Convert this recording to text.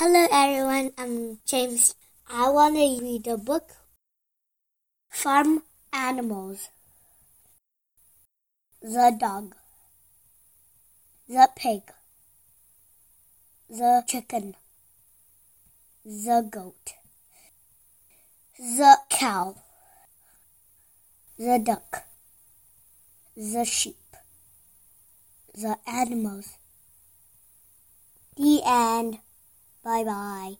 Hello everyone, I'm James. I want to read the book Farm Animals. The dog, the pig, the chicken, the goat, the cow, the duck, the sheep, the animals. The end. Bye bye.